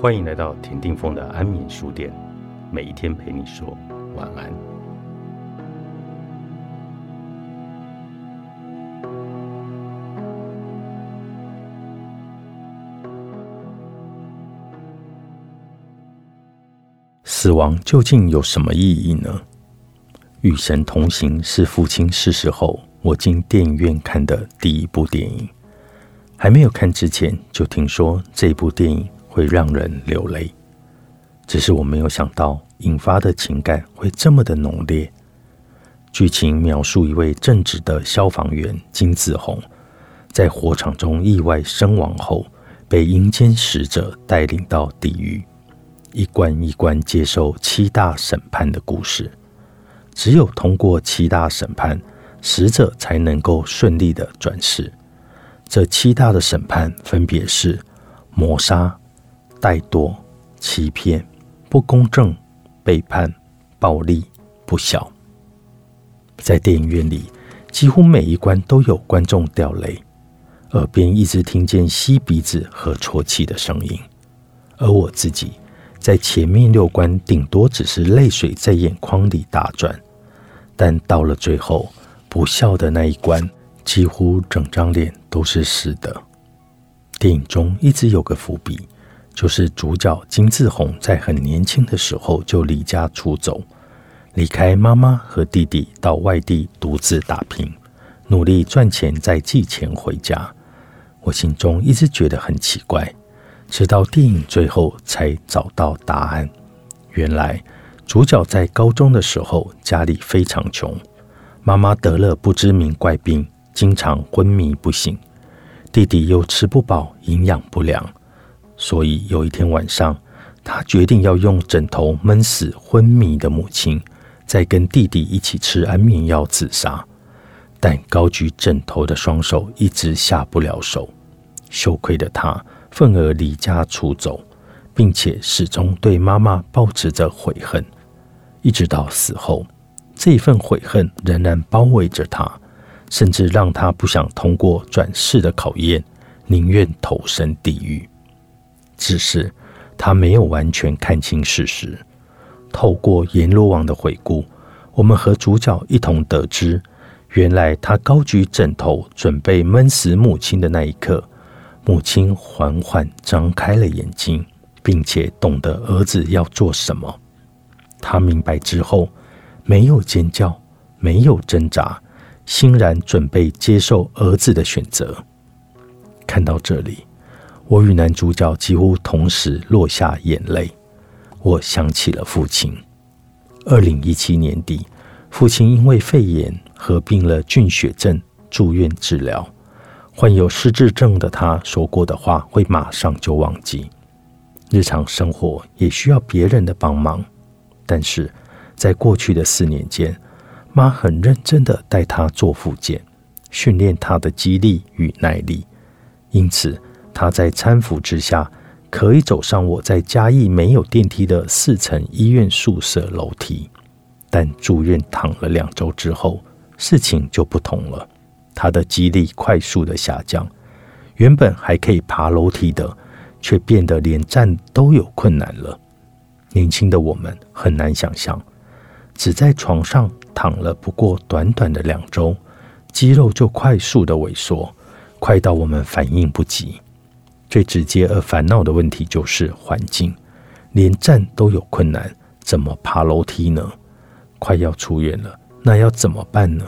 欢迎来到田定峰的安眠书店，每一天陪你说晚安。死亡究竟有什么意义呢？与神同行是父亲逝世后我进电影院看的第一部电影。还没有看之前，就听说这部电影会让人流泪。只是我没有想到，引发的情感会这么的浓烈。剧情描述一位正直的消防员金子红，在火场中意外身亡后，被阴间使者带领到地狱，一关一关接受七大审判的故事。只有通过七大审判，死者才能够顺利的转世。这七大的审判分别是谋杀、怠惰、欺骗、不公正、背叛、暴力、不孝。在电影院里，几乎每一关都有观众掉泪，耳边一直听见吸鼻子和啜泣的声音。而我自己在前面六关，顶多只是泪水在眼眶里打转，但到了最后不孝的那一关。几乎整张脸都是湿的。电影中一直有个伏笔，就是主角金志红在很年轻的时候就离家出走，离开妈妈和弟弟到外地独自打拼，努力赚钱再寄钱回家。我心中一直觉得很奇怪，直到电影最后才找到答案。原来主角在高中的时候家里非常穷，妈妈得了不知名怪病。经常昏迷不醒，弟弟又吃不饱，营养不良，所以有一天晚上，他决定要用枕头闷死昏迷的母亲，再跟弟弟一起吃安眠药自杀。但高举枕头的双手一直下不了手，羞愧的他愤而离家出走，并且始终对妈妈保持着悔恨，一直到死后，这份悔恨仍然包围着他。甚至让他不想通过转世的考验，宁愿投身地狱。只是他没有完全看清事实。透过阎罗王的回顾，我们和主角一同得知，原来他高举枕头准备闷死母亲的那一刻，母亲缓缓张开了眼睛，并且懂得儿子要做什么。他明白之后，没有尖叫，没有挣扎。欣然准备接受儿子的选择。看到这里，我与男主角几乎同时落下眼泪。我想起了父亲。二零一七年底，父亲因为肺炎合并了菌血症住院治疗。患有失智症的他说过的话，会马上就忘记。日常生活也需要别人的帮忙，但是在过去的四年间。妈很认真的带他做复健，训练他的肌力与耐力，因此他在搀扶之下可以走上我在嘉义没有电梯的四层医院宿舍楼梯。但住院躺了两周之后，事情就不同了，他的肌力快速的下降，原本还可以爬楼梯的，却变得连站都有困难了。年轻的我们很难想象，只在床上。躺了不过短短的两周，肌肉就快速的萎缩，快到我们反应不及。最直接而烦恼的问题就是环境，连站都有困难，怎么爬楼梯呢？快要出院了，那要怎么办呢？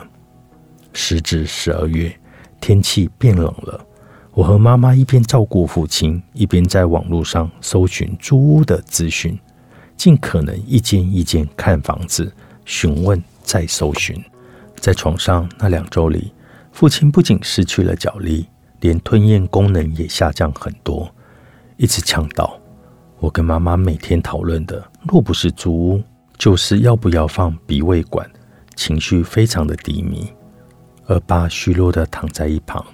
时值十二月，天气变冷了，我和妈妈一边照顾父亲，一边在网络上搜寻租屋的资讯，尽可能一间一间看房子，询问。再搜寻，在床上那两周里，父亲不仅失去了脚力，连吞咽功能也下降很多，一直呛到。我跟妈妈每天讨论的，若不是租屋，就是要不要放鼻胃管，情绪非常的低迷。而爸虚弱的躺在一旁，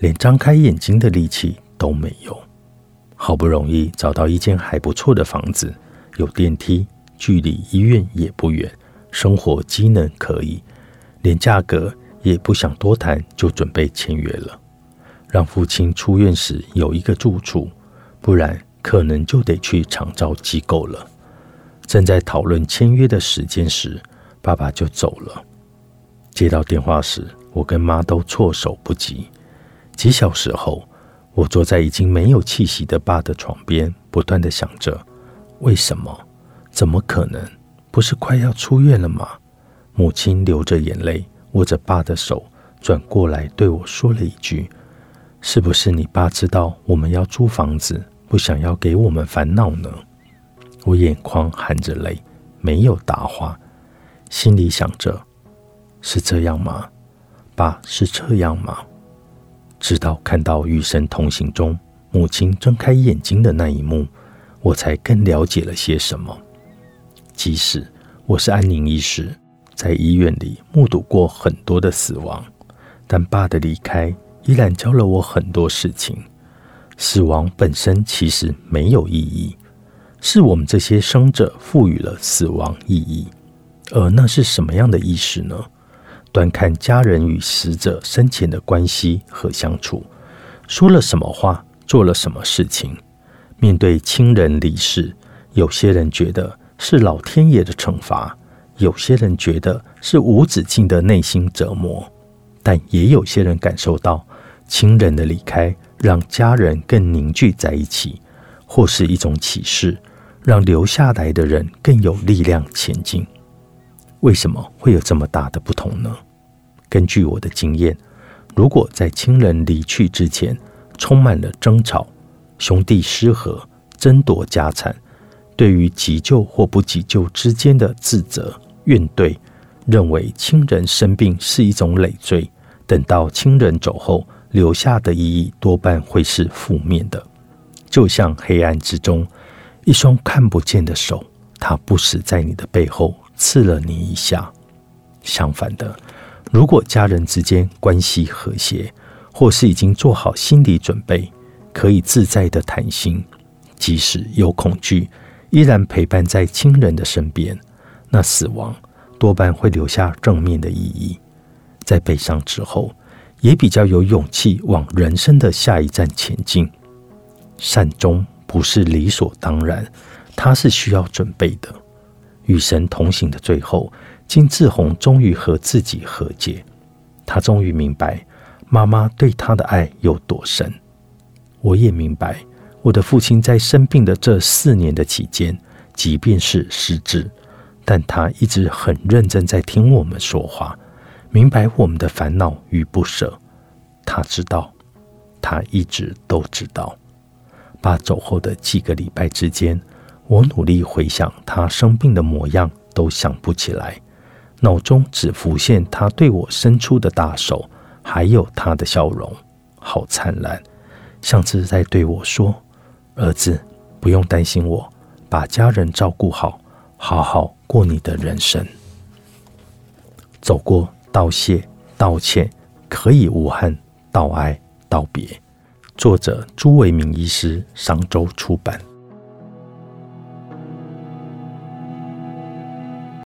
连张开眼睛的力气都没有。好不容易找到一间还不错的房子，有电梯，距离医院也不远。生活机能可以，连价格也不想多谈，就准备签约了，让父亲出院时有一个住处，不然可能就得去长照机构了。正在讨论签约的时间时，爸爸就走了。接到电话时，我跟妈都措手不及。几小时后，我坐在已经没有气息的爸的床边，不断的想着：为什么？怎么可能？不是快要出院了吗？母亲流着眼泪，握着爸的手，转过来对我说了一句：“是不是你爸知道我们要租房子，不想要给我们烦恼呢？”我眼眶含着泪，没有答话，心里想着：“是这样吗？爸是这样吗？”直到看到《与神同行》中母亲睁开眼睛的那一幕，我才更了解了些什么。即使我是安宁医师，在医院里目睹过很多的死亡，但爸的离开依然教了我很多事情。死亡本身其实没有意义，是我们这些生者赋予了死亡意义。而那是什么样的意识呢？端看家人与死者生前的关系和相处，说了什么话，做了什么事情。面对亲人离世，有些人觉得。是老天爷的惩罚，有些人觉得是无止境的内心折磨，但也有些人感受到亲人的离开让家人更凝聚在一起，或是一种启示，让留下来的人更有力量前进。为什么会有这么大的不同呢？根据我的经验，如果在亲人离去之前充满了争吵、兄弟失和、争夺家产。对于急救或不急救之间的自责、怨怼，认为亲人生病是一种累赘，等到亲人走后，留下的意义多半会是负面的。就像黑暗之中一双看不见的手，它不时在你的背后刺了你一下。相反的，如果家人之间关系和谐，或是已经做好心理准备，可以自在的谈心，即使有恐惧。依然陪伴在亲人的身边，那死亡多半会留下正面的意义。在悲伤之后，也比较有勇气往人生的下一站前进。善终不是理所当然，它是需要准备的。与神同行的最后，金志宏终于和自己和解，他终于明白妈妈对他的爱有多深。我也明白。我的父亲在生病的这四年的期间，即便是失智，但他一直很认真在听我们说话，明白我们的烦恼与不舍。他知道，他一直都知道。爸走后的几个礼拜之间，我努力回想他生病的模样，都想不起来，脑中只浮现他对我伸出的大手，还有他的笑容，好灿烂，像是在对我说。儿子，不用担心我，把家人照顾好，好好过你的人生。走过道谢、道歉，可以无憾；道哀、道别。作者：朱维明医师，商周出版。